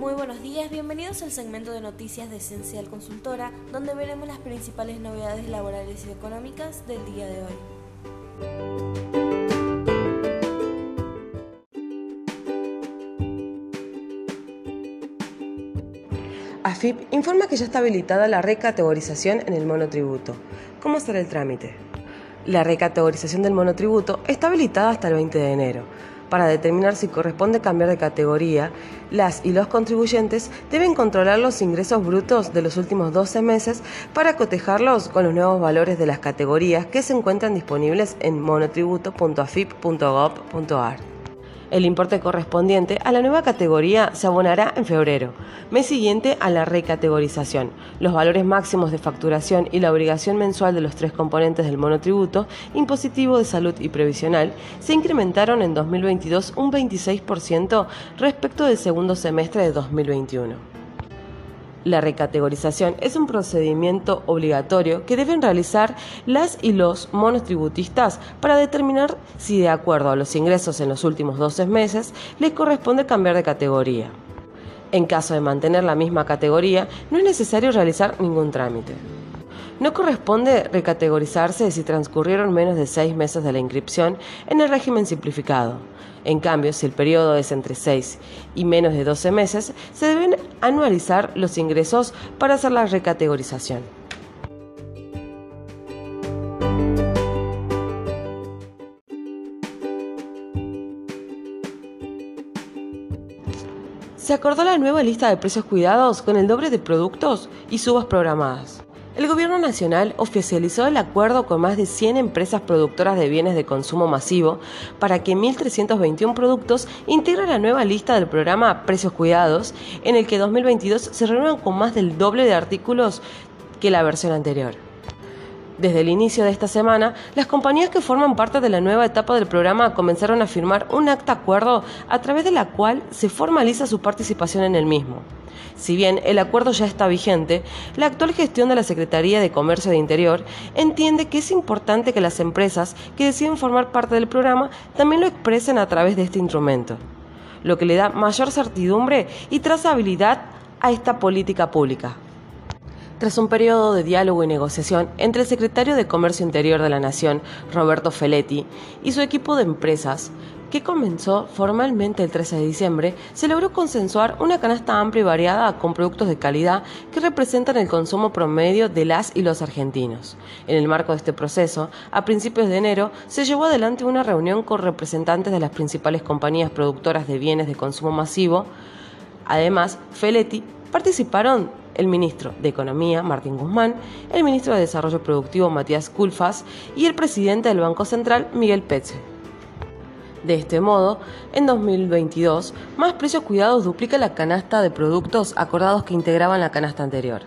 Muy buenos días, bienvenidos al segmento de noticias de Esencial Consultora, donde veremos las principales novedades laborales y económicas del día de hoy. AFIP informa que ya está habilitada la recategorización en el monotributo. ¿Cómo será el trámite? La recategorización del monotributo está habilitada hasta el 20 de enero. Para determinar si corresponde cambiar de categoría, las y los contribuyentes deben controlar los ingresos brutos de los últimos 12 meses para cotejarlos con los nuevos valores de las categorías que se encuentran disponibles en monotributo.afip.gov.ar. El importe correspondiente a la nueva categoría se abonará en febrero, mes siguiente a la recategorización. Los valores máximos de facturación y la obligación mensual de los tres componentes del monotributo, impositivo de salud y previsional, se incrementaron en 2022 un 26% respecto del segundo semestre de 2021. La recategorización es un procedimiento obligatorio que deben realizar las y los monotributistas para determinar si de acuerdo a los ingresos en los últimos 12 meses les corresponde cambiar de categoría. En caso de mantener la misma categoría, no es necesario realizar ningún trámite. No corresponde recategorizarse si transcurrieron menos de seis meses de la inscripción en el régimen simplificado. En cambio, si el periodo es entre 6 y menos de 12 meses, se deben anualizar los ingresos para hacer la recategorización. Se acordó la nueva lista de precios cuidados con el doble de productos y subas programadas. El Gobierno Nacional oficializó el acuerdo con más de 100 empresas productoras de bienes de consumo masivo para que 1.321 productos integren la nueva lista del programa Precios Cuidados, en el que 2022 se reúnen con más del doble de artículos que la versión anterior. Desde el inicio de esta semana, las compañías que forman parte de la nueva etapa del programa comenzaron a firmar un acta acuerdo a través de la cual se formaliza su participación en el mismo. Si bien el acuerdo ya está vigente, la actual gestión de la Secretaría de Comercio de Interior entiende que es importante que las empresas que deciden formar parte del programa también lo expresen a través de este instrumento, lo que le da mayor certidumbre y trazabilidad a esta política pública. Tras un periodo de diálogo y negociación entre el secretario de Comercio Interior de la Nación, Roberto Feletti, y su equipo de empresas, que comenzó formalmente el 13 de diciembre, se logró consensuar una canasta amplia y variada con productos de calidad que representan el consumo promedio de las y los argentinos. En el marco de este proceso, a principios de enero, se llevó adelante una reunión con representantes de las principales compañías productoras de bienes de consumo masivo. Además, Feletti participaron el ministro de Economía, Martín Guzmán, el ministro de Desarrollo Productivo, Matías Culfas, y el presidente del Banco Central, Miguel Petze. De este modo, en 2022, Más Precios Cuidados duplica la canasta de productos acordados que integraban la canasta anterior.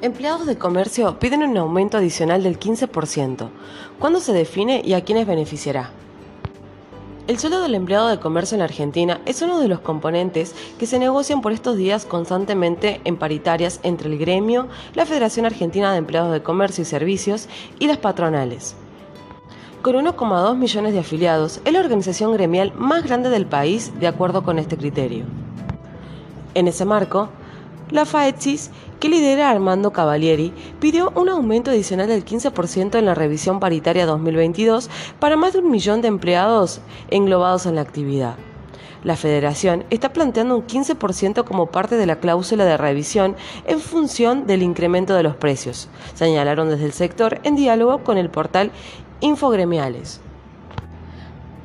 Empleados de comercio piden un aumento adicional del 15%. ¿Cuándo se define y a quiénes beneficiará? El sueldo del empleado de comercio en Argentina es uno de los componentes que se negocian por estos días constantemente en paritarias entre el gremio, la Federación Argentina de Empleados de Comercio y Servicios y las patronales. Con 1,2 millones de afiliados, es la organización gremial más grande del país de acuerdo con este criterio. En ese marco, la FAETSIS, que lidera Armando Cavalieri, pidió un aumento adicional del 15% en la revisión paritaria 2022 para más de un millón de empleados englobados en la actividad. La federación está planteando un 15% como parte de la cláusula de revisión en función del incremento de los precios, señalaron desde el sector en diálogo con el portal Infogremiales.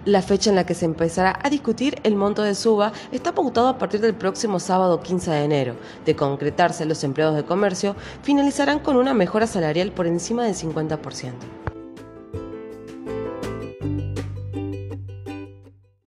La fecha en la que se empezará a discutir el monto de suba está pautado a partir del próximo sábado 15 de enero. De concretarse, los empleados de comercio finalizarán con una mejora salarial por encima del 50%.